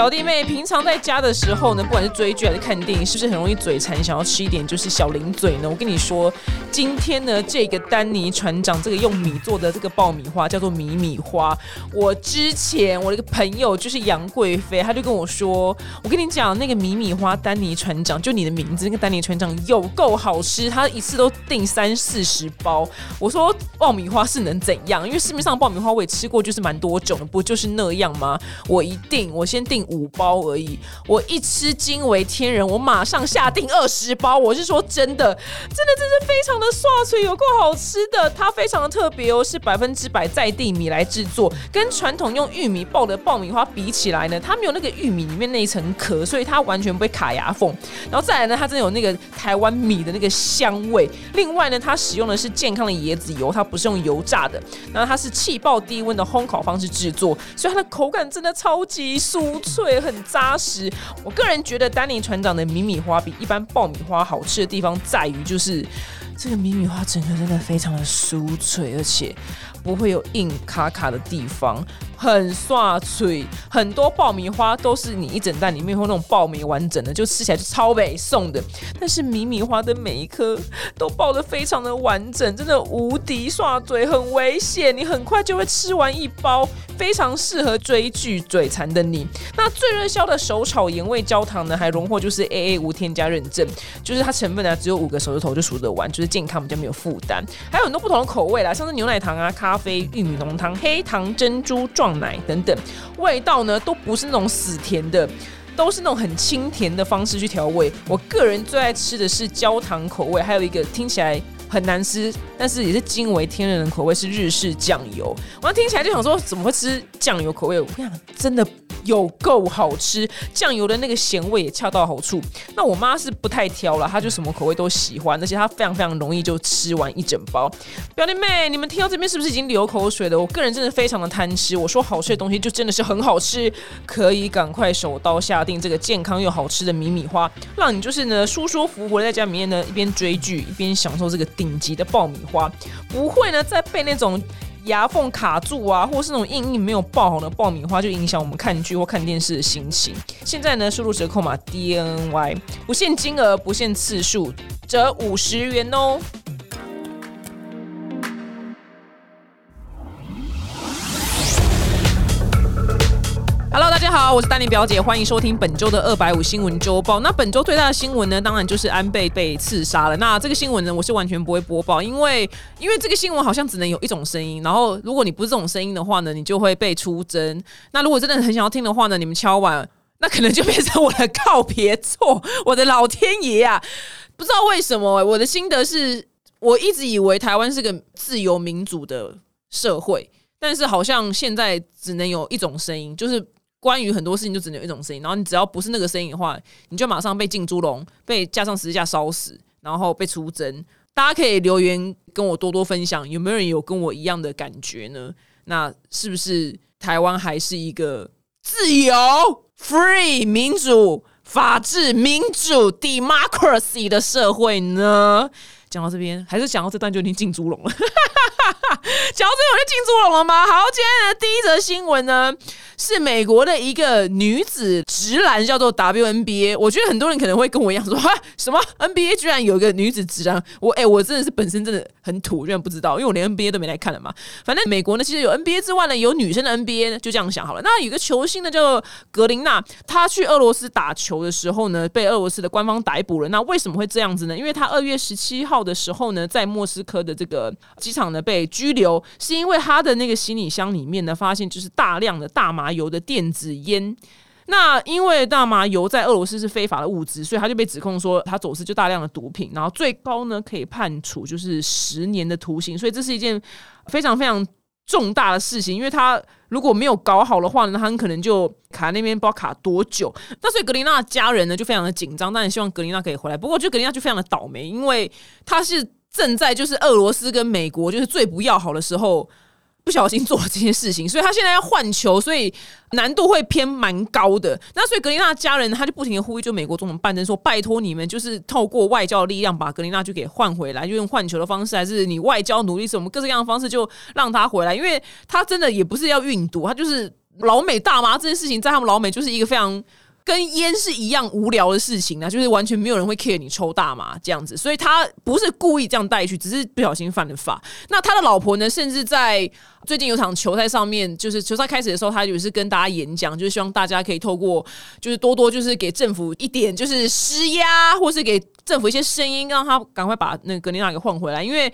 表弟妹平常在家的时候呢，不管是追剧还是看电影，是不是很容易嘴馋，想要吃一点就是小零嘴呢？我跟你说，今天呢，这个丹尼船长这个用米做的这个爆米花叫做米米花。我之前我的一个朋友就是杨贵妃，他就跟我说，我跟你讲那个米米花丹尼船长，就你的名字那个丹尼船长有够好吃，他一次都订三四十包。我说爆米花是能怎样？因为市面上爆米花我也吃过，就是蛮多种的，不就是那样吗？我一定，我先订五包而已。我一吃惊为天人，我马上下定二十包。我是说真的，真的，真是非常的刷脆，有够好吃的。它非常的特别哦，是百分之百在地米来制作，跟传统用玉米爆的爆米花比起来呢，它没有那个玉米里面那一层壳，所以它完全不会卡牙缝。然后再来呢，它真的有那个台湾米的那个香味。另外呢，它使用的是健康的椰子油，它不是用油炸的。然后它是气爆低温的烘烤方式制作，所以它的口感真的超级酥脆，很扎实。我个人觉得丹尼船长的米米花比一般爆米花好吃的地方在于，就是这个米米花整个真的非常的酥脆，而且不会有硬卡卡的地方。很刷脆，很多爆米花都是你一整袋里面会那种爆米完整的，就吃起来就超美送的。但是米米花的每一颗都爆的非常的完整，真的无敌刷嘴，很危险，你很快就会吃完一包，非常适合追剧嘴馋的你。那最热销的手炒盐味焦糖呢，还荣获就是 A A 无添加认证，就是它成分呢只有五个手指头就数得完，就是健康比较没有负担。还有很多不同的口味啦，像是牛奶糖啊、咖咖啡、玉米浓汤、黑糖珍珠撞。奶等等，味道呢都不是那种死甜的，都是那种很清甜的方式去调味。我个人最爱吃的是焦糖口味，还有一个听起来很难吃，但是也是惊为天人的口味是日式酱油。我听起来就想说，怎么会吃酱油口味？我跟你讲，真的。有够好吃，酱油的那个咸味也恰到好处。那我妈是不太挑了，她就什么口味都喜欢，而且她非常非常容易就吃完一整包。表弟妹，你们听到这边是不是已经流口水了？我个人真的非常的贪吃，我说好吃的东西就真的是很好吃，可以赶快手刀下定这个健康又好吃的米米花，让你就是呢舒舒服服的在家里面呢一边追剧一边享受这个顶级的爆米花，不会呢再被那种。牙缝卡住啊，或是那种硬硬没有爆红的爆米花，就影响我们看剧或看电视的心情。现在呢，输入折扣码 DNY，不限金额，不限次数，折五十元哦。Hello，大家好，我是丹尼表姐，欢迎收听本周的二百五新闻周报。那本周最大的新闻呢，当然就是安倍被刺杀了。那这个新闻呢，我是完全不会播报，因为因为这个新闻好像只能有一种声音。然后如果你不是这种声音的话呢，你就会被出征。那如果真的很想要听的话呢，你们敲完，那可能就变成我的告别作。我的老天爷啊！不知道为什么，我的心得是，我一直以为台湾是个自由民主的社会，但是好像现在只能有一种声音，就是。关于很多事情就只能有一种声音，然后你只要不是那个声音的话，你就马上被进猪笼，被架上十字架烧死，然后被出征。大家可以留言跟我多多分享，有没有人有跟我一样的感觉呢？那是不是台湾还是一个自由、free、民主、法治、民主 democracy 的社会呢？讲到这边，还是讲到这段就已经进猪笼了。讲到这边我就进猪笼了吗？好，今天的第一则新闻呢。是美国的一个女子直男，叫做 WNBA。我觉得很多人可能会跟我一样说：“ 哈，什么 NBA 居然有一个女子直男？”我哎，我真的是本身真的很土，居然不知道，因为我连 NBA 都没来看了嘛。反正美国呢，其实有 NBA 之外呢，有女生的 NBA 呢，就这样想好了。那有个球星呢，叫格林娜，她去俄罗斯打球的时候呢，被俄罗斯的官方逮捕了。那为什么会这样子呢？因为她二月十七号的时候呢，在莫斯科的这个机场呢被拘留，是因为他的那个行李箱里面呢，发现就是大量的大麻。油的电子烟，那因为大麻油在俄罗斯是非法的物质，所以他就被指控说他走私就大量的毒品，然后最高呢可以判处就是十年的徒刑，所以这是一件非常非常重大的事情，因为他如果没有搞好的话呢，他很可能就卡那边不知道卡多久。那所以格林纳家人呢就非常的紧张，但是希望格林纳可以回来。不过就格林纳就非常的倒霉，因为他是正在就是俄罗斯跟美国就是最不要好的时候。不小心做了这件事情，所以他现在要换球，所以难度会偏蛮高的。那所以格林娜家人他就不停的呼吁，就美国总统拜登说：“拜托你们，就是透过外交的力量把格林娜就给换回来，就用换球的方式，还是你外交努力什么各式各样的方式，就让他回来。因为他真的也不是要运毒，他就是老美大妈这件事情，在他们老美就是一个非常。跟烟是一样无聊的事情啊，就是完全没有人会 care 你抽大麻这样子，所以他不是故意这样带去，只是不小心犯了法。那他的老婆呢，甚至在最近有场球赛上面，就是球赛开始的时候，他就是跟大家演讲，就是希望大家可以透过，就是多多就是给政府一点就是施压，或是给政府一些声音，让他赶快把那个格林纳给换回来，因为。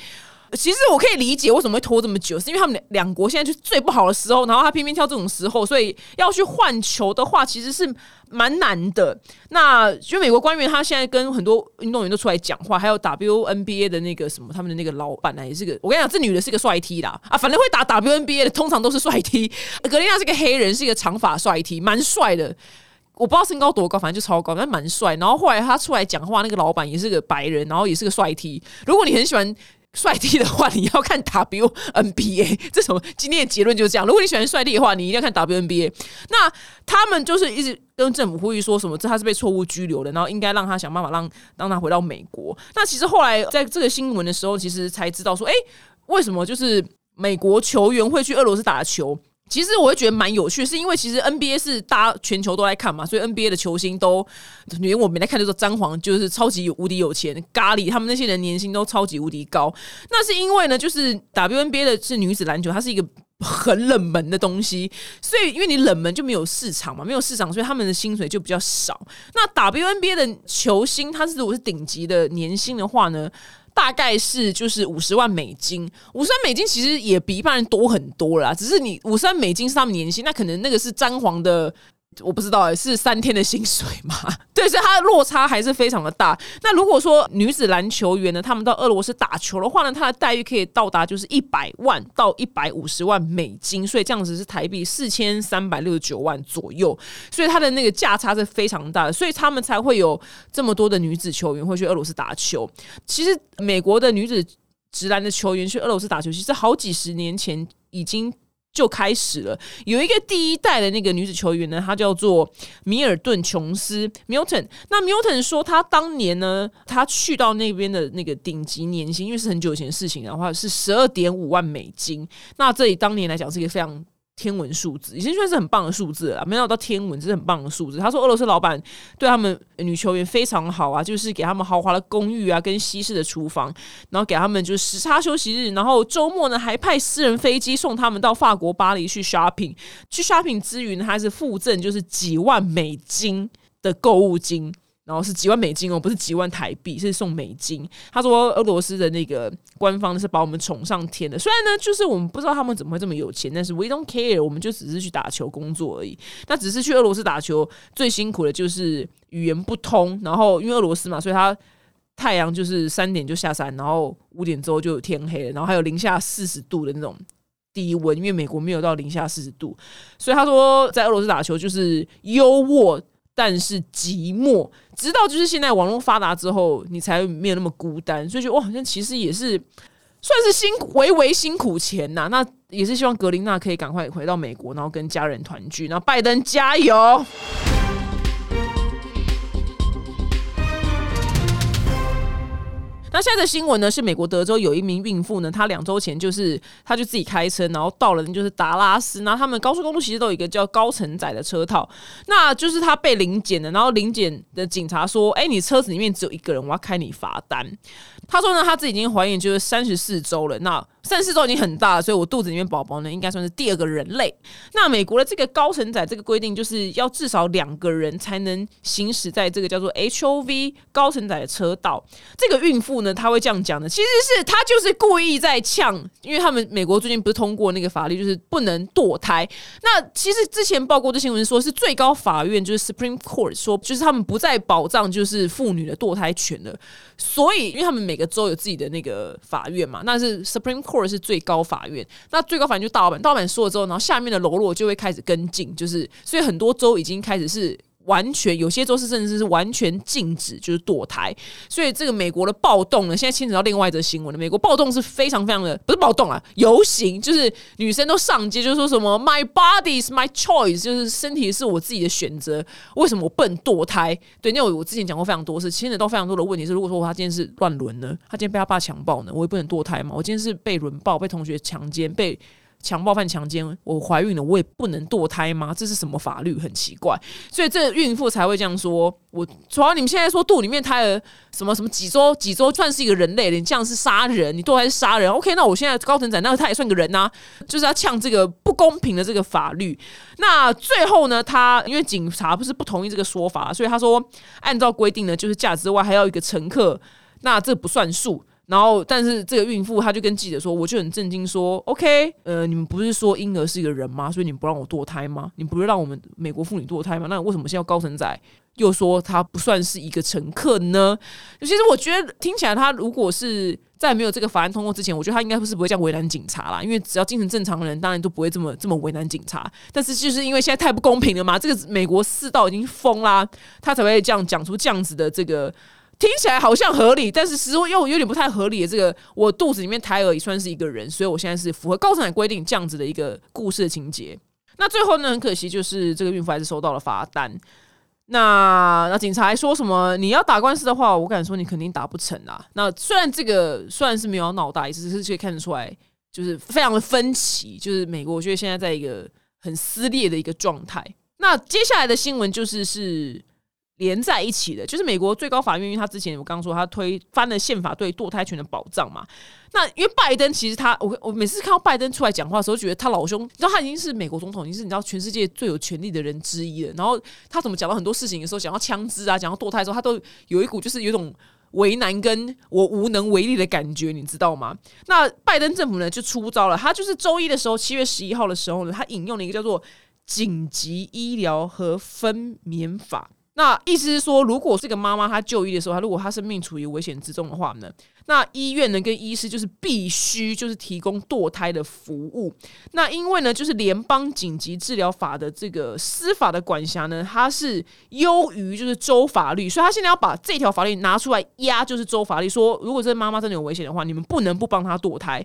其实我可以理解为什么会拖这么久，是因为他们两国现在就最不好的时候，然后他偏偏挑这种时候，所以要去换球的话，其实是蛮难的。那就美国官员他现在跟很多运动员都出来讲话，还有 WNBA 的那个什么，他们的那个老板呢，也是个我跟你讲，这女的是个帅 T 啦啊，反正会打 WNBA 的通常都是帅 T。格林娜是个黑人，是一个长发帅 T，蛮帅的。我不知道身高多高，反正就超高，但蛮帅。然后后来他出来讲话，那个老板也是个白人，然后也是个帅 T。如果你很喜欢。帅弟的话，你要看 WNBA。这什么？今天的结论就是这样。如果你喜欢帅弟的话，你一定要看 WNBA。那他们就是一直跟政府呼吁说什么？这他是被错误拘留的，然后应该让他想办法让让他回到美国。那其实后来在这个新闻的时候，其实才知道说，哎，为什么就是美国球员会去俄罗斯打球？其实我会觉得蛮有趣，是因为其实 NBA 是大家全球都在看嘛，所以 NBA 的球星都连我没来看，就说詹皇就是超级无敌有钱，咖喱他们那些人年薪都超级无敌高。那是因为呢，就是 WNBA 的是女子篮球，它是一个很冷门的东西，所以因为你冷门就没有市场嘛，没有市场，所以他们的薪水就比较少。那 WNBA 的球星，他是如果是顶级的年薪的话呢？大概是就是五十万美金，五十万美金其实也比一般人多很多啦。只是你五十万美金是他们年薪，那可能那个是詹皇的。我不知道是三天的薪水吗？对，所以它的落差还是非常的大。那如果说女子篮球员呢，他们到俄罗斯打球的话呢，她的待遇可以到达就是一百万到一百五十万美金，所以这样子是台币四千三百六十九万左右。所以它的那个价差是非常大的，所以他们才会有这么多的女子球员会去俄罗斯打球。其实美国的女子直男的球员去俄罗斯打球，其实好几十年前已经。就开始了，有一个第一代的那个女子球员呢，她叫做米尔顿琼斯 （Milton）。那 Milton 说，她当年呢，她去到那边的那个顶级年薪，因为是很久以前的事情的话，是十二点五万美金。那这里当年来讲，是一个非常。天文数字已经算是很棒的数字了，没有到天文，这是很棒的数字。他说，俄罗斯老板对他们女球员非常好啊，就是给他们豪华的公寓啊，跟西式的厨房，然后给他们就是时差休息日，然后周末呢还派私人飞机送他们到法国巴黎去 shopping。去 shopping 之余呢，还是附赠就是几万美金的购物金。然后是几万美金哦，不是几万台币，是送美金。他说俄罗斯的那个官方是把我们宠上天的。虽然呢，就是我们不知道他们怎么会这么有钱，但是 we don't care，我们就只是去打球工作而已。那只是去俄罗斯打球最辛苦的就是语言不通，然后因为俄罗斯嘛，所以他太阳就是三点就下山，然后五点之后就天黑了，然后还有零下四十度的那种低温，因为美国没有到零下四十度，所以他说在俄罗斯打球就是优渥。但是寂寞，直到就是现在网络发达之后，你才没有那么孤单，所以就哇，好像其实也是算是辛苦，微微辛苦钱呐。那也是希望格林娜可以赶快回到美国，然后跟家人团聚。然后拜登加油！那现在的新闻呢？是美国德州有一名孕妇呢，她两周前就是她就自己开车，然后到了就是达拉斯，然后他们高速公路其实都有一个叫高承载的车套，那就是她被临检的，然后临检的警察说：“哎，你车子里面只有一个人，我要开你罚单。”她说呢，她自己已经怀孕就是三十四周了，那。三四周已经很大了，所以我肚子里面宝宝呢，应该算是第二个人类。那美国的这个高承载这个规定，就是要至少两个人才能行驶在这个叫做 H O V 高承载的车道。这个孕妇呢，她会这样讲的，其实是她就是故意在呛，因为他们美国最近不是通过那个法律，就是不能堕胎。那其实之前报过这新闻说，是最高法院就是 Supreme Court 说，就是他们不再保障就是妇女的堕胎权了。所以，因为他们每个州有自己的那个法院嘛，那是 Supreme Court。是最高法院，那最高法院就大老板，大老板说了之后，然后下面的喽啰就会开始跟进，就是所以很多州已经开始是。完全有些州是甚至是完全禁止，就是堕胎。所以这个美国的暴动呢，现在牵扯到另外一则新闻了。美国暴动是非常非常的，不是暴动啊，游行，就是女生都上街，就说什么 “My body is my choice”，就是身体是我自己的选择。为什么我不能堕胎？对，那我我之前讲过非常多次，牵扯到非常多的问题是：如果说他今天是乱伦呢，他今天被他爸强暴呢，我也不能堕胎嘛？我今天是被轮暴，被同学强奸，被。强暴犯强奸，我怀孕了，我也不能堕胎吗？这是什么法律？很奇怪，所以这孕妇才会这样说。我主要你们现在说肚里面胎儿什么什么几周几周算是一个人类你这样是杀人，你堕胎是杀人。OK，那我现在高成仔，那他也算个人呐，就是要呛这个不公平的这个法律。那最后呢，他因为警察不是不同意这个说法，所以他说按照规定呢，就是价之外还要一个乘客，那这不算数。然后，但是这个孕妇她就跟记者说，我就很震惊说，OK，呃，你们不是说婴儿是一个人吗？所以你不让我堕胎吗？你不是让我们美国妇女堕胎吗？那为什么现在高承仔又说他不算是一个乘客呢？其实我觉得听起来，他如果是在没有这个法案通过之前，我觉得他应该不是不会这样为难警察啦，因为只要精神正常的人，当然都不会这么这么为难警察。但是就是因为现在太不公平了嘛，这个美国世道已经疯啦，他才会这样讲出这样子的这个。听起来好像合理，但是实又又有点不太合理。这个我肚子里面胎儿也算是一个人，所以我现在是符合高层规定这样子的一个故事的情节。那最后呢，很可惜就是这个孕妇还是收到了罚单。那那警察还说什么？你要打官司的话，我敢说你肯定打不成啊。那虽然这个虽然是没有闹大，只是可以看得出来，就是非常的分歧。就是美国，我觉得现在在一个很撕裂的一个状态。那接下来的新闻就是是。连在一起的，就是美国最高法院，因为他之前我刚刚说他推翻了宪法对堕胎权的保障嘛。那因为拜登其实他，我我每次看到拜登出来讲话的时候，觉得他老兄，你知道他已经是美国总统，已经是你知道全世界最有权力的人之一了。然后他怎么讲到很多事情的时候，讲到枪支啊，讲到堕胎的时候，他都有一股就是有种为难跟我无能为力的感觉，你知道吗？那拜登政府呢就出招了，他就是周一的时候，七月十一号的时候呢，他引用了一个叫做紧急医疗和分娩法。那意思是说，如果这个妈妈她就医的时候，她如果她生命处于危险之中的话呢，那医院呢跟医师就是必须就是提供堕胎的服务。那因为呢，就是联邦紧急治疗法的这个司法的管辖呢，它是优于就是州法律，所以他现在要把这条法律拿出来压，就是州法律说，如果这妈妈真的有危险的话，你们不能不帮她堕胎。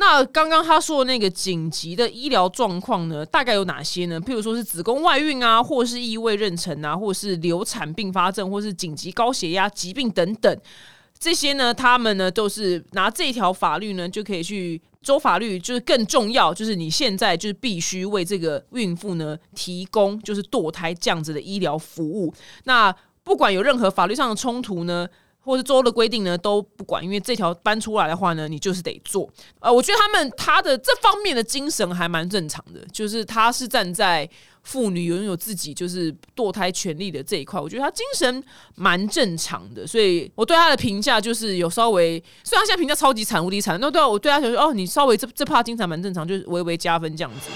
那刚刚他说的那个紧急的医疗状况呢，大概有哪些呢？譬如说是子宫外孕啊，或是异位妊娠啊，或是流产并发症，或是紧急高血压疾病等等，这些呢，他们呢都是拿这条法律呢就可以去州法律，就是更重要，就是你现在就是必须为这个孕妇呢提供就是堕胎这样子的医疗服务。那不管有任何法律上的冲突呢？或者州的规定呢都不管，因为这条搬出来的话呢，你就是得做。呃，我觉得他们他的这方面的精神还蛮正常的，就是他是站在妇女拥有自己就是堕胎权利的这一块，我觉得他精神蛮正常的。所以我对他的评价就是有稍微，虽然现在评价超级惨无敌惨，那对我对他就说，哦，你稍微这这怕精神蛮正常，就是微微加分这样子。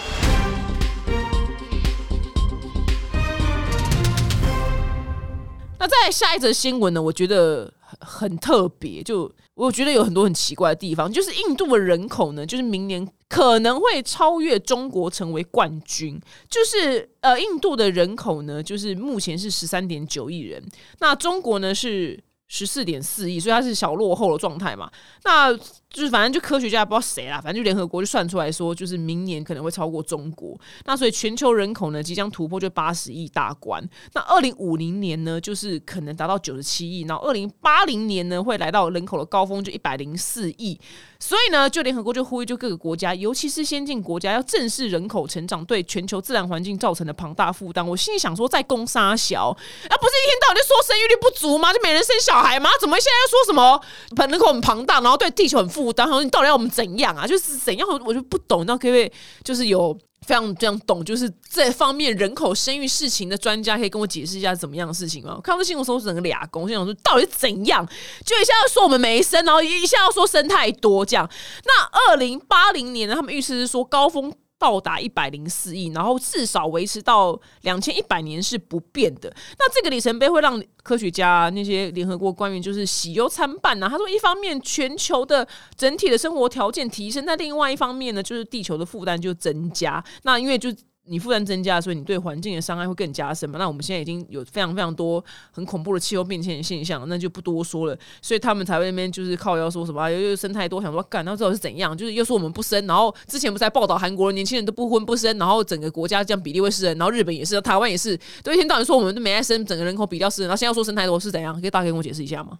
那在下一则新闻呢？我觉得。很特别，就我觉得有很多很奇怪的地方，就是印度的人口呢，就是明年可能会超越中国成为冠军。就是呃，印度的人口呢，就是目前是十三点九亿人，那中国呢是十四点四亿，所以它是小落后的状态嘛。那就是反正就科学家不知道谁啦，反正就联合国就算出来说，就是明年可能会超过中国。那所以全球人口呢即将突破就八十亿大关。那二零五零年呢，就是可能达到九十七亿。然后二零八零年呢，会来到人口的高峰，就一百零四亿。所以呢，就联合国就呼吁，就各个国家，尤其是先进国家，要正视人口成长对全球自然环境造成的庞大负担。我心里想说，在攻杀小，啊，不是一天到晚就说生育率不足吗？就没人生小孩吗？怎么现在又说什么人口很庞大，然后对地球很负？负担，你到底要我们怎样啊？就是怎样，我就不懂。那可不可以就是有非常非常懂，就是这方面人口生育事情的专家，可以跟我解释一下怎么样的事情吗？看到这新闻时候，整个俩公，心想说到底怎样？就一下要说我们没生，然后一下要说生太多，这样。那二零八零年呢？他们预测是说高峰。到达一百零四亿，然后至少维持到两千一百年是不变的。那这个里程碑会让科学家那些联合国官员就是喜忧参半呢？他说，一方面全球的整体的生活条件提升，那另外一方面呢，就是地球的负担就增加。那因为就你负担增加，所以你对环境的伤害会更加深嘛？那我们现在已经有非常非常多很恐怖的气候变迁的现象，那就不多说了。所以他们才会那边就是靠要说什么，又生太多，想说干，那之后是怎样？就是又说我们不生，然后之前不是在报道韩国年轻人都不婚不生，然后整个国家这样比例会失衡，然后日本也是，台湾也是，都一天到晚说我们都没爱生，整个人口比较失衡，然后现在说生太多是怎样？可以大概跟我解释一下吗？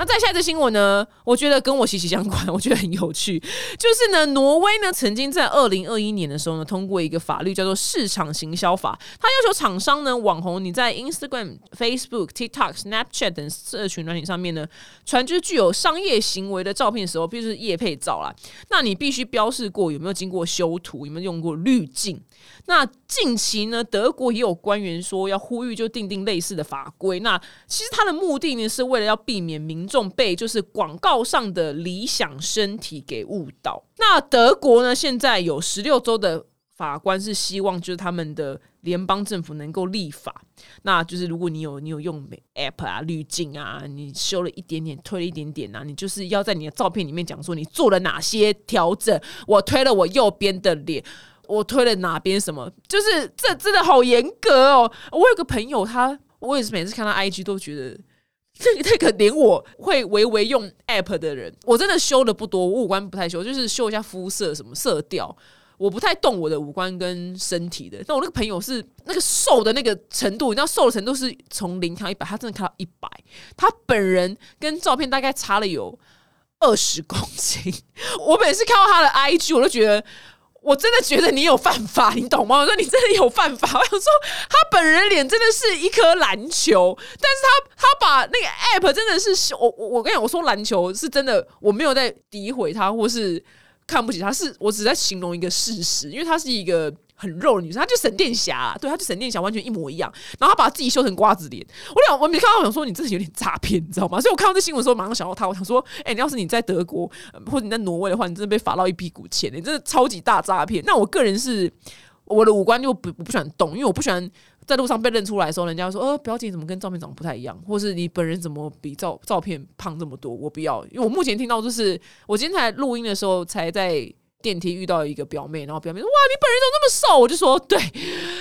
那再下一则新闻呢？我觉得跟我息息相关，我觉得很有趣。就是呢，挪威呢曾经在二零二一年的时候呢，通过一个法律叫做市场行销法，它要求厂商呢，网红你在 Instagram、Facebook、TikTok、Snapchat 等社群软体上面呢，传就是具有商业行为的照片的时候，必须是叶配照啦。那你必须标示过有没有经过修图，有没有用过滤镜。那近期呢，德国也有官员说要呼吁就定定类似的法规。那其实它的目的呢，是为了要避免民众被就是广告上的理想身体给误导。那德国呢，现在有十六周的法官是希望就是他们的联邦政府能够立法。那就是如果你有你有用 app 啊滤镜啊，你修了一点点，推了一点点啊，你就是要在你的照片里面讲说你做了哪些调整。我推了我右边的脸。我推了哪边什么？就是这真的好严格哦！我有个朋友，他我也是每次看到 IG 都觉得，这个这个连我会微微用 App 的人，我真的修的不多，我五官不太修，就是修一下肤色什么色调，我不太动我的五官跟身体的。但我那个朋友是那个瘦的那个程度，你知道瘦的程度是从零到一百，他真的看到一百，他本人跟照片大概差了有二十公斤。我每次看到他的 IG，我都觉得。我真的觉得你有犯法，你懂吗？我说你真的有犯法。我想说，他本人脸真的是一颗篮球，但是他他把那个 app 真的是我我我跟你讲，我说篮球是真的，我没有在诋毁他或是看不起他，是我只在形容一个事实，因为他是一个。很肉的女生，她就闪电侠，对，她就闪电侠，完全一模一样。然后她把自己修成瓜子脸，我想我没看到，我想说你真的有点诈骗，你知道吗？所以我看到这新闻的时候，马上想到她，我想说，哎，你要是你在德国或者你在挪威的话，你真的被罚到一屁股钱，你真的超级大诈骗。那我个人是我的五官就不我不喜欢动，因为我不喜欢在路上被认出来的时候，人家说，呃，表姐怎么跟照片长得不太一样，或是你本人怎么比照照片胖这么多？我不要，因为我目前听到就是我今天才录音的时候才在。电梯遇到一个表妹，然后表妹说：“哇，你本人怎么那么瘦？”我就说：“对，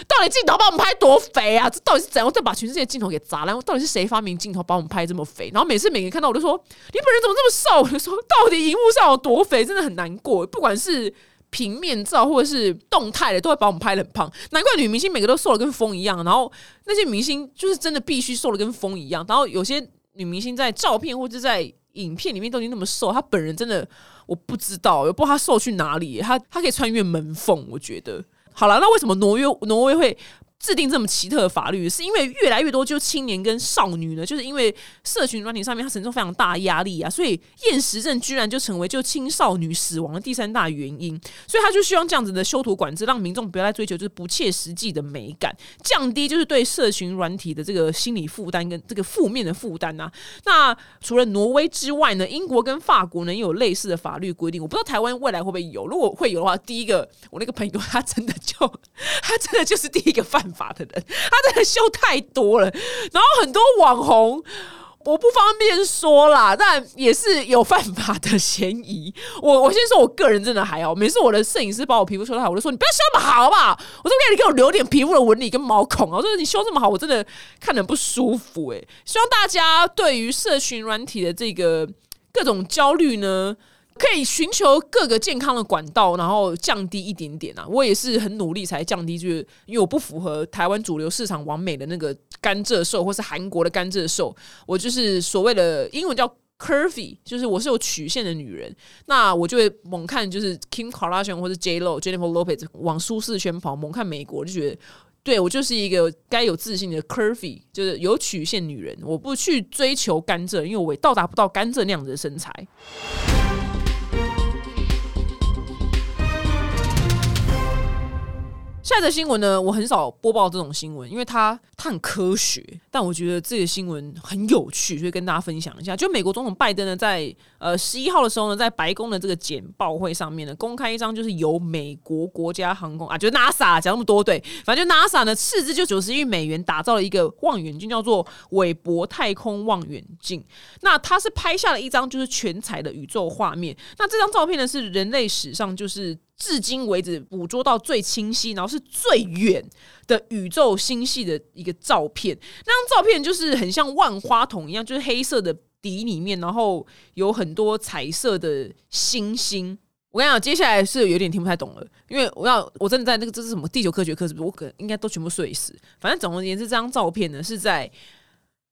到底镜头把我们拍多肥啊？这到底是怎样？再把全世界镜头给砸烂？到底是谁发明镜头把我们拍这么肥？然后每次每个人看到我就说：你本人怎么这么瘦？我就说：到底荧幕上有多肥？真的很难过。不管是平面照或者是动态的，都会把我们拍的很胖。难怪女明星每个都瘦的跟风一样。然后那些明星就是真的必须瘦的跟风一样。然后有些女明星在照片或者在影片里面都已经那么瘦，他本人真的。”我不知道，也不知道他瘦去哪里。他他可以穿越门缝，我觉得好了。那为什么挪威挪威会？制定这么奇特的法律，是因为越来越多就青年跟少女呢，就是因为社群软体上面它承受非常大压力啊，所以厌食症居然就成为就青少女死亡的第三大原因。所以他就希望这样子的修图管制，让民众不要再追求就是不切实际的美感，降低就是对社群软体的这个心理负担跟这个负面的负担呐。那除了挪威之外呢，英国跟法国呢也有类似的法律规定。我不知道台湾未来会不会有，如果会有的话，第一个我那个朋友他真的就他真的就是第一个犯。法的人，他真的修太多了，然后很多网红，我不方便说啦，但也是有犯法的嫌疑。我 我先说，我个人真的还好，每次我的摄影师把我皮肤修的好，我就说你不要修那么好，好不好？我说你给我留点皮肤的纹理跟毛孔啊！我说你修这么好，我真的看着不舒服。哎，希望大家对于社群软体的这个各种焦虑呢。可以寻求各个健康的管道，然后降低一点点啊！我也是很努力才降低，就是因为我不符合台湾主流市场完美的那个甘蔗瘦，或是韩国的甘蔗瘦，我就是所谓的英文叫 curvy，就是我是有曲线的女人。那我就会猛看就是 Kim Kardashian 或者 J Lo、Jennifer Lopez 往舒适圈跑，猛看美国就觉得，对我就是一个该有自信的 curvy，就是有曲线女人。我不去追求甘蔗，因为我也到达不到甘蔗那样子的身材。下一则新闻呢，我很少播报这种新闻，因为它它很科学，但我觉得这个新闻很有趣，所以跟大家分享一下。就美国总统拜登呢，在呃十一号的时候呢，在白宫的这个简报会上面呢，公开一张就是由美国国家航空啊，就 NASA 讲那么多对，反正就 NASA 呢斥资就九十亿美元打造了一个望远镜，叫做韦伯太空望远镜。那它是拍下了一张就是全彩的宇宙画面。那这张照片呢，是人类史上就是。至今为止捕捉到最清晰，然后是最远的宇宙星系的一个照片。那张照片就是很像万花筒一样，就是黑色的底里面，然后有很多彩色的星星。我跟你讲，接下来是有点听不太懂了，因为我要我真的在那个这是什么地球科学课，是不是？我可能应该都全部睡死。反正总而言之，这张照片呢是在。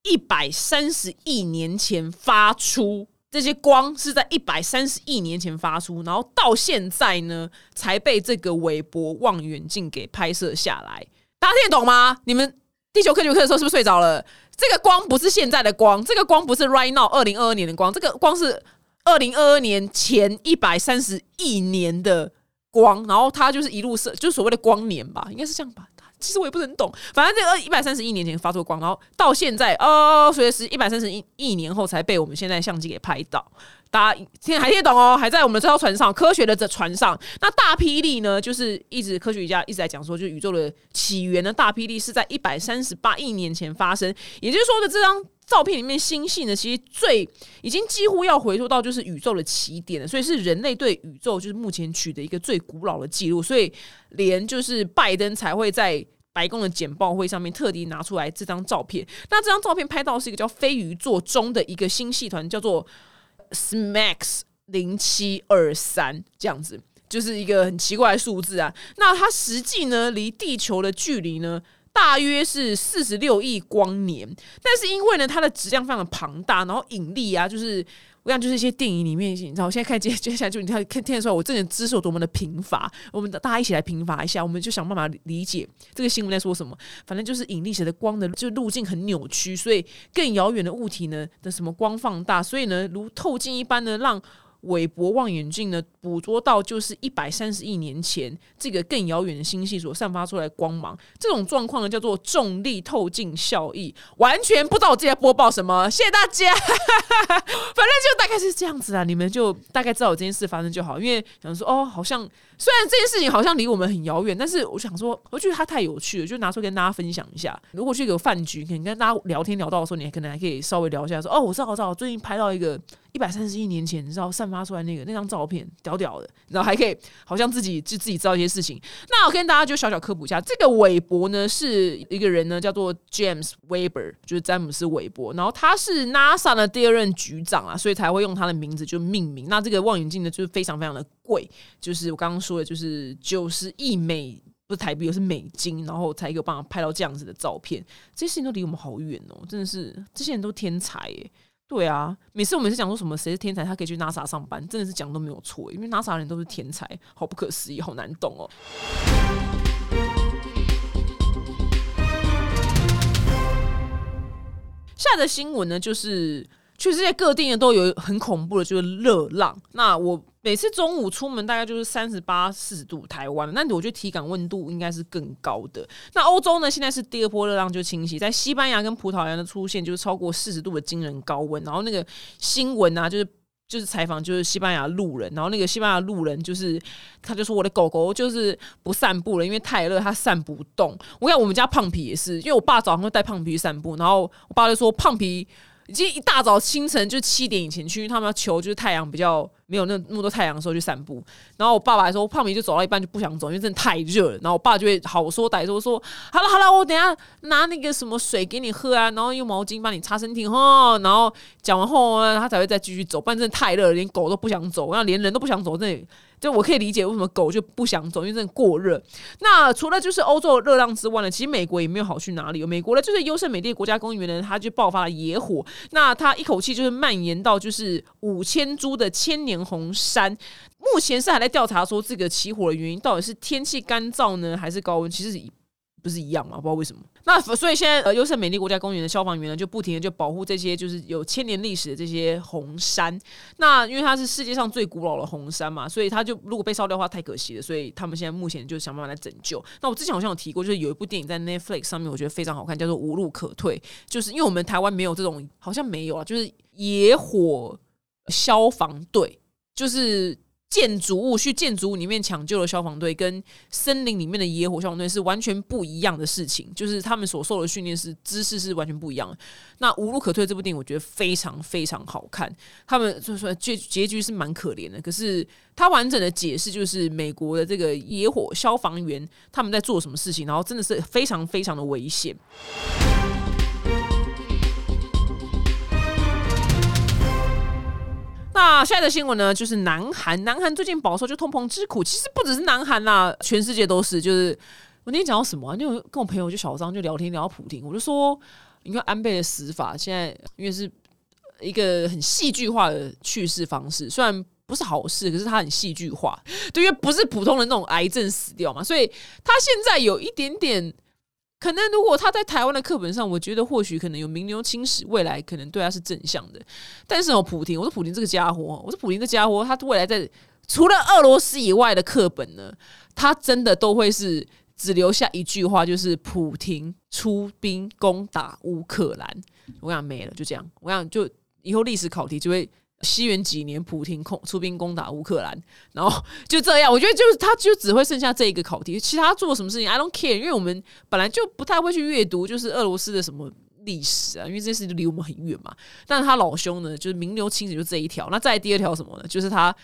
一百三十亿年前发出。这些光是在一百三十亿年前发出，然后到现在呢，才被这个韦伯望远镜给拍摄下来。大家听得懂吗？你们地球科学课的时候是不是睡着了？这个光不是现在的光，这个光不是 right now 二零二二年的光，这个光是二零二二年前一百三十亿年的光，然后它就是一路射就是所谓的光年吧，应该是这样吧。其实我也不是很懂，反正这个一百三十亿年前发出光，然后到现在哦，所以是一百三十亿亿年后才被我们现在相机给拍到。大家听还听得懂哦？还在我们这艘船上，科学的这船上。那大霹雳呢？就是一直科学家一直在讲说，就宇宙的起源呢，大霹雳是在一百三十八亿年前发生。也就是说的，这张照片里面星系呢，其实最已经几乎要回溯到就是宇宙的起点了。所以是人类对宇宙就是目前取得一个最古老的记录。所以连就是拜登才会在白宫的简报会上面特地拿出来这张照片。那这张照片拍到是一个叫飞鱼座中的一个星系团，叫做。SMAX 零七二三这样子，就是一个很奇怪的数字啊。那它实际呢，离地球的距离呢，大约是四十六亿光年。但是因为呢，它的质量非常的庞大，然后引力啊，就是。我想就是一些电影里面，你知道，我现在看接接下来就你看看听得出来，我这个知识有多么的贫乏。我们大家一起来贫乏一下，我们就想办法理解这个新闻在说什么。反正就是引力学的光的就路径很扭曲，所以更遥远的物体呢的什么光放大，所以呢如透镜一般的让。韦伯望远镜呢，捕捉到就是一百三十亿年前这个更遥远的星系所散发出来的光芒。这种状况呢，叫做重力透镜效应。完全不知道我自己在播报什么，谢谢大家。反正就大概是这样子啊，你们就大概知道有这件事发生就好。因为想说，哦，好像虽然这件事情好像离我们很遥远，但是我想说，我觉得它太有趣了，就拿出跟大家分享一下。如果去一个饭局，可能跟大家聊天聊到的时候，你还可能还可以稍微聊一下，说，哦，我知道，我知道，最近拍到一个。一百三十亿年前，你知道散发出来那个那张照片，屌屌的，然后还可以好像自己就自己知道一些事情。那我跟大家就小小科普一下，这个韦伯呢是一个人呢，叫做 James Weber，就是詹姆斯韦伯。然后他是 NASA 的第二任局长啊，所以才会用他的名字就命名。那这个望远镜呢，就是非常非常的贵，就是我刚刚说的，就是九十亿美不是台币，而是美金，然后才有办法拍到这样子的照片。这些事情都离我们好远哦，真的是这些人都天才耶。对啊，每次我每次讲说什么谁是天才，他可以去 NASA 上班，真的是讲都没有错，因为 NASA 人都是天才，好不可思议，好难懂哦。下的新闻呢，就是全世界各地呢都有很恐怖的，就是热浪。那我。每次中午出门大概就是三十八、四十度，台湾，那我觉得体感温度应该是更高的。那欧洲呢？现在是第二波热浪就侵袭，在西班牙跟葡萄牙的出现就是超过四十度的惊人高温。然后那个新闻啊，就是就是采访就是西班牙路人，然后那个西班牙路人就是他就说我的狗狗就是不散步了，因为太热，它散不动。我看我们家胖皮也是，因为我爸早上会带胖皮去散步，然后我爸就说胖皮已经一大早清晨就七点以前去，因为他们要求就是太阳比较。没有那那么多太阳的时候去散步，然后我爸爸还说胖米就走到一半就不想走，因为真的太热了。然后我爸就会好说歹说说好了好了，我等下拿那个什么水给你喝啊，然后用毛巾帮你擦身体哈。然后讲完后，他才会再继续走，不然真的太热了，连狗都不想走，然后连人都不想走。这就我可以理解为什么狗就不想走，因为真的过热。那除了就是欧洲热浪之外呢，其实美国也没有好去哪里。美国呢，就是优胜美地国家公园呢，它就爆发了野火，那它一口气就是蔓延到就是五千株的千年。红杉目前是还在调查，说这个起火的原因到底是天气干燥呢，还是高温？其实不是一样吗？不知道为什么。那所以现在呃，优胜美丽国家公园的消防员呢，就不停的就保护这些就是有千年历史的这些红山。那因为它是世界上最古老的红山嘛，所以它就如果被烧掉的话太可惜了。所以他们现在目前就想办法来拯救。那我之前好像有提过，就是有一部电影在 Netflix 上面，我觉得非常好看，叫做《无路可退》。就是因为我们台湾没有这种，好像没有啊，就是野火消防队。就是建筑物去建筑物里面抢救的消防队，跟森林里面的野火消防队是完全不一样的事情。就是他们所受的训练是知识是完全不一样的。那无路可退这部电影，我觉得非常非常好看。他们就是说结结局是蛮可怜的，可是他完整的解释就是美国的这个野火消防员他们在做什么事情，然后真的是非常非常的危险。那现在的新闻呢，就是南韩，南韩最近饱受就通膨之苦。其实不只是南韩啦，全世界都是。就是我那天讲到什么，就跟我朋友就小张就聊天聊到普京，我就说，你看安倍的死法，现在因为是一个很戏剧化的去世方式，虽然不是好事，可是他很戏剧化，对，因为不是普通的那种癌症死掉嘛，所以他现在有一点点。可能如果他在台湾的课本上，我觉得或许可能有名流青史，未来可能对他是正向的。但是哦，普廷，我说普廷这个家伙，我说普廷这家伙，他未来在除了俄罗斯以外的课本呢，他真的都会是只留下一句话，就是普廷出兵攻打乌克兰。我想没了，就这样。我想就以后历史考题就会。西元几年，普廷空出兵攻打乌克兰，然后 就这样。我觉得就是他，就只会剩下这一个考题，其他做什么事情，I don't care。因为我们本来就不太会去阅读，就是俄罗斯的什么历史啊，因为这件事就离我们很远嘛。但是他老兄呢，就是名留青史就这一条。那再第二条什么呢？就是他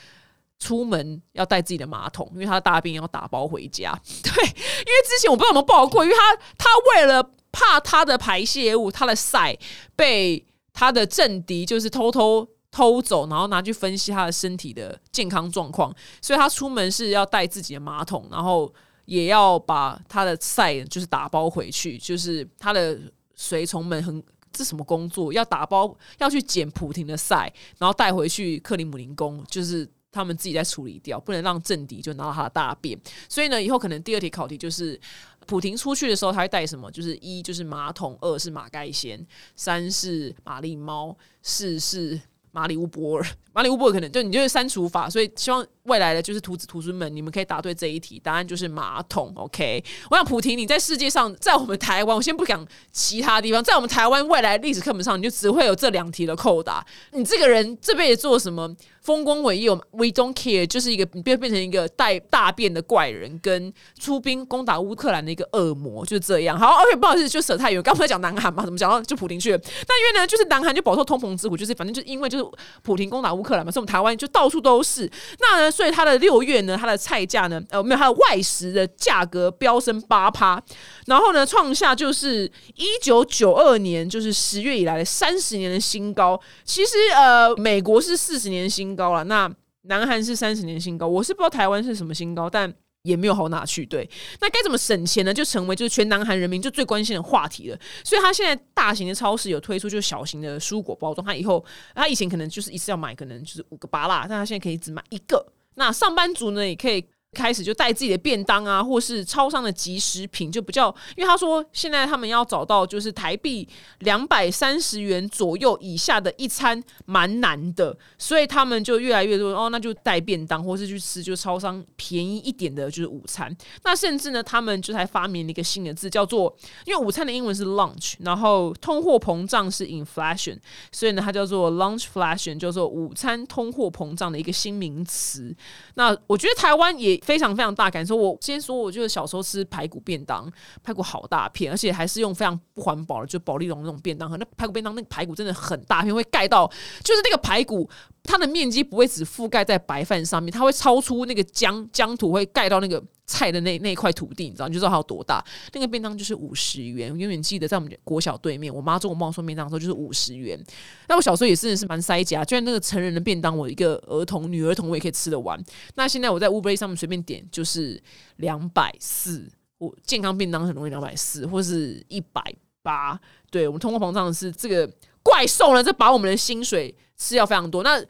出门要带自己的马桶，因为他大便要打包回家。对，因为之前我不知道有没有报过，因为他他为了怕他的排泄物，他的塞被他的政敌就是偷偷。偷走，然后拿去分析他的身体的健康状况，所以他出门是要带自己的马桶，然后也要把他的赛就是打包回去，就是他的随从们很这什么工作要打包要去捡普廷的赛，然后带回去克里姆林宫，就是他们自己在处理掉，不能让政敌就拿到他的大便。所以呢，以后可能第二题考题就是普廷出去的时候他会带什么？就是一就是马桶，二是马盖先，三是玛丽猫，四是。马里乌波尔，马里乌波尔可能就你就是删除法，所以希望未来的就是徒子徒孙们，你们可以答对这一题，答案就是马桶。OK，我想普婷，你在世界上，在我们台湾，我先不讲其他地方，在我们台湾未来历史课本上，你就只会有这两题的扣答。你这个人这辈子做什么？丰功伟业，We don't care，就是一个变变成一个带大便的怪人，跟出兵攻打乌克兰的一个恶魔，就是这样。好，OK，不好意思，就扯太远。刚才讲南韩嘛，怎么讲到就普京去了？那因为呢，就是南韩就饱受通膨之苦，就是反正就因为就是普京攻打乌克兰嘛，所以我们台湾就到处都是。那，所以它的六月呢，它的菜价呢，呃，没有它的外食的价格飙升八趴，然后呢，创下就是一九九二年就是十月以来的三十年的新高。其实呃，美国是四十年新。高了，那南韩是三十年新高，我是不知道台湾是什么新高，但也没有好哪去。对，那该怎么省钱呢？就成为就是全南韩人民就最关心的话题了。所以，他现在大型的超市有推出就小型的蔬果包装，他以后他以前可能就是一次要买可能就是五个八辣，但他现在可以只买一个。那上班族呢，也可以。开始就带自己的便当啊，或是超商的即食品，就比较，因为他说现在他们要找到就是台币两百三十元左右以下的一餐蛮难的，所以他们就越来越多哦，那就带便当，或是去吃就超商便宜一点的就是午餐。那甚至呢，他们就才发明了一个新的字，叫做因为午餐的英文是 lunch，然后通货膨胀是 inflation，所以呢，它叫做 lunchflation，叫做午餐通货膨胀的一个新名词。那我觉得台湾也。非常非常大感受。我先说，我就是小时候吃排骨便当，排骨好大片，而且还是用非常不环保的，就宝丽龙那种便当盒。那排骨便当那个排骨真的很大片，会盖到，就是那个排骨它的面积不会只覆盖在白饭上面，它会超出那个浆浆土，会盖到那个菜的那那块土地，你知道？你就知道它有多大。那个便当就是五十元，我永远记得在我们国小对面，我妈中午帮我送便当的时候就是五十元。那我小时候也真的是蛮塞家，就然那个成人的便当，我一个儿童女儿童我也可以吃得完。那现在我在乌龟上面随便。点就是两百四，我健康便当很容易两百四，或是一百八。对我们通货膨胀是这个怪兽呢，这把我们的薪水吃掉非常多。那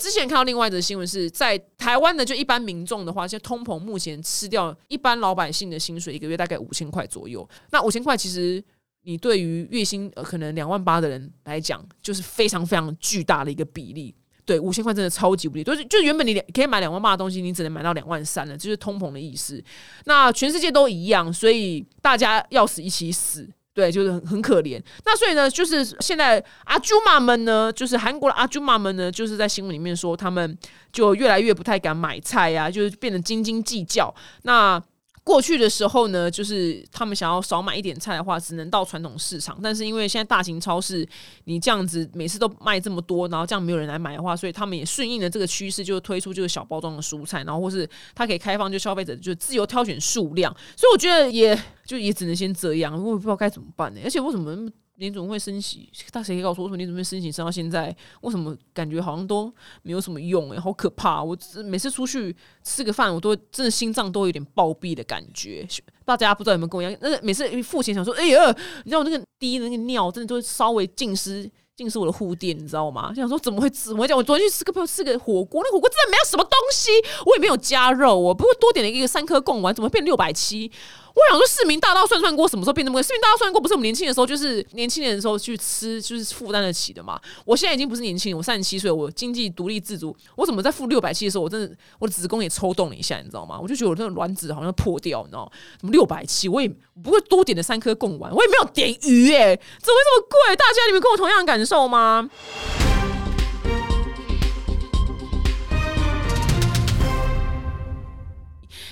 之前看到另外一则新闻是在台湾的，就一般民众的话，现在通膨目前吃掉一般老百姓的薪水，一个月大概五千块左右。那五千块其实你对于月薪可能两万八的人来讲，就是非常非常巨大的一个比例。对，五千块真的超级无敌，就是就原本你可以买两万八的东西，你只能买到两万三了，就是通膨的意思。那全世界都一样，所以大家要死一起死，对，就是很很可怜。那所以呢，就是现在阿朱妈们呢，就是韩国的阿朱妈们呢，就是在新闻里面说，他们就越来越不太敢买菜呀，就是变得斤斤计较。那过去的时候呢，就是他们想要少买一点菜的话，只能到传统市场。但是因为现在大型超市，你这样子每次都卖这么多，然后这样没有人来买的话，所以他们也顺应了这个趋势，就推出这个小包装的蔬菜，然后或是它可以开放，就消费者就自由挑选数量。所以我觉得也就也只能先这样，我也不知道该怎么办呢。而且为什么联总会升息，大谁可以告诉我，为什么联总会升息升到现在，为什么感觉好像都没有什么用？哎，好可怕！我每次出去吃个饭，我都真的心脏都有点暴毙的感觉。大家不知道有没有跟我一样？那每次付钱想说，哎呀，你知道我那个滴的那个尿，真的都会稍微浸湿。竟是我的护垫，你知道吗？想说怎么会？怎么讲？我昨天去吃个朋友吃个火锅，那火锅真的没有什么东西，我也没有加肉，我不过多点了一个三颗贡丸，怎么变六百七？我想说，市民大道涮涮锅什么时候变那么贵？市民大道涮涮锅不是我们年轻的时候，就是年轻人的时候去吃，就是负担得起的嘛。我现在已经不是年轻人，我三十七岁，我经济独立自主，我怎么在付六百七的时候，我真的我的子宫也抽动了一下，你知道吗？我就觉得我那个卵子好像破掉，你知道吗？怎么六百七？我也不会多点了三颗贡丸，我也没有点鱼，哎，怎么会这么贵？大家你们跟我同样的感受吗？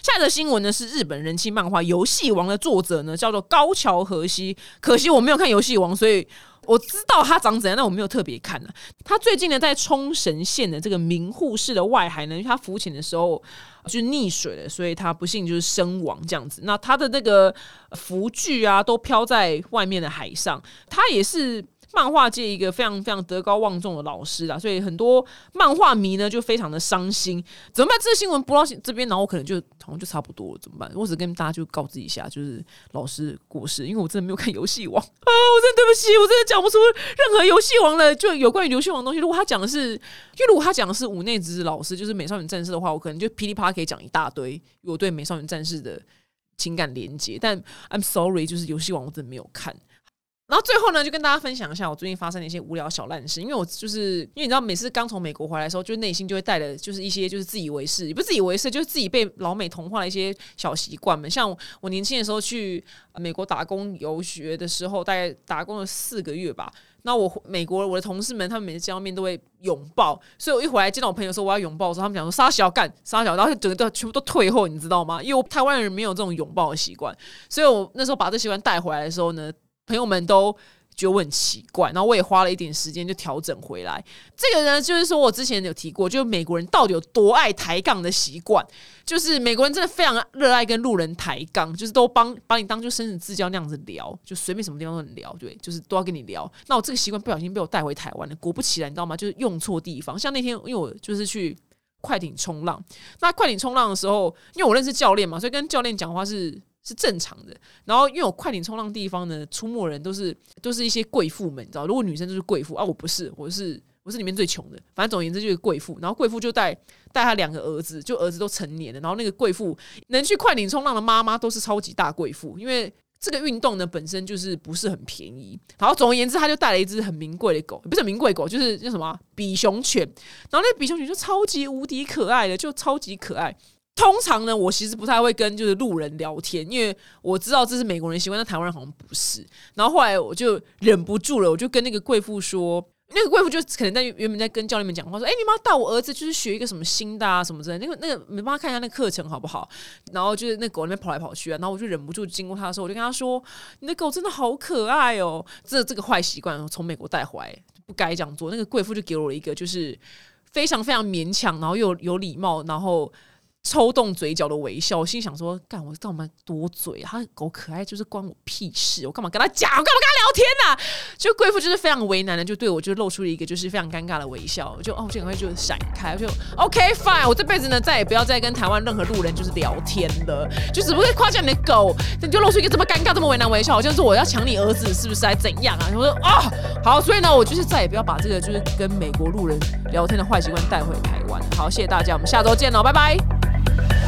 下一则新闻呢是日本人气漫画《游戏王》的作者呢叫做高桥和希，可惜我没有看《游戏王》，所以我知道他长怎样，但我没有特别看呢。他最近呢在冲绳县的这个名护市的外海呢，因为他浮潜的时候就溺水了，所以他不幸就是身亡这样子。那他的那个浮具啊都飘在外面的海上，他也是。漫画界一个非常非常德高望重的老师啦，所以很多漫画迷呢就非常的伤心。怎么办？这新闻播到这边，然后我可能就好像就差不多了。怎么办？我只跟大家就告知一下，就是老师过世，因为我真的没有看游戏王啊，我真的对不起，我真的讲不出任何游戏王的就有关于游戏王的东西。如果他讲的是，因为如果他讲的是五内直老师，就是美少女战士的话，我可能就噼里啪啦可以讲一大堆我对美少女战士的情感连接。但 I'm sorry，就是游戏王我真的没有看。然后最后呢，就跟大家分享一下我最近发生的一些无聊小烂事。因为我就是因为你知道，每次刚从美国回来的时候，就内心就会带的，就是一些就是自以为是，也不是自以为是，就是自己被老美同化的一些小习惯们。像我年轻的时候去美国打工游学的时候，大概打工了四个月吧。那我美国我的同事们，他们每次见到面都会拥抱，所以我一回来见到我朋友说我要拥抱的时候，他们讲说杀小干杀小，然后整个都全部都退后，你知道吗？因为我台湾人没有这种拥抱的习惯，所以我那时候把这习惯带回来的时候呢。朋友们都觉得我很奇怪，然后我也花了一点时间就调整回来。这个呢，就是说我之前有提过，就是美国人到底有多爱抬杠的习惯，就是美国人真的非常热爱跟路人抬杠，就是都帮把你当就生死之交那样子聊，就随便什么地方都能聊，对，就是都要跟你聊。那我这个习惯不小心被我带回台湾了，果不其然，你知道吗？就是用错地方。像那天，因为我就是去快艇冲浪，那快艇冲浪的时候，因为我认识教练嘛，所以跟教练讲话是。是正常的，然后因为我快艇冲浪地方呢，出没人都是都是一些贵妇们，你知道？如果女生就是贵妇啊，我不是，我是我是里面最穷的。反正总而言之就是贵妇，然后贵妇就带带她两个儿子，就儿子都成年了，然后那个贵妇能去快艇冲浪的妈妈都是超级大贵妇，因为这个运动呢本身就是不是很便宜。然后总而言之，他就带了一只很名贵的狗，不是名贵狗，就是叫什么比熊犬，然后那比熊犬就超级无敌可爱的，就超级可爱。通常呢，我其实不太会跟就是路人聊天，因为我知道这是美国人习惯，但台湾人好像不是。然后后来我就忍不住了，我就跟那个贵妇说，那个贵妇就可能在原本在跟教练们讲话，说：“哎，你妈带我儿子就是学一个什么新的啊什么之类。”那个那个，你帮他看一下那个课程好不好？然后就是那狗那边跑来跑去啊，然后我就忍不住经过他的时候，我就跟他说：“你的狗真的好可爱哦！”这这个坏习惯从美国带回来，不该这样做。那个贵妇就给我一个就是非常非常勉强，然后又有礼貌，然后。抽动嘴角的微笑，我心想说：“干，我干嘛多嘴啊？他狗可爱，就是关我屁事！我干嘛跟他讲？我干嘛跟他聊天呢？”就贵妇就是非常为难的，就对我就露出了一个就是非常尴尬的微笑。就哦，就赶快就闪开，就 OK fine。我这辈子呢，再也不要再跟台湾任何路人就是聊天了。就只不过夸奖你的狗，你就露出一个这么尴尬、这么为难微笑，好像是我要抢你儿子，是不是？还怎样啊？我说啊，好，所以呢，我就是再也不要把这个就是跟美国路人聊天的坏习惯带回台湾。好，谢谢大家，我们下周见喽，拜拜。Bye.